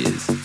is.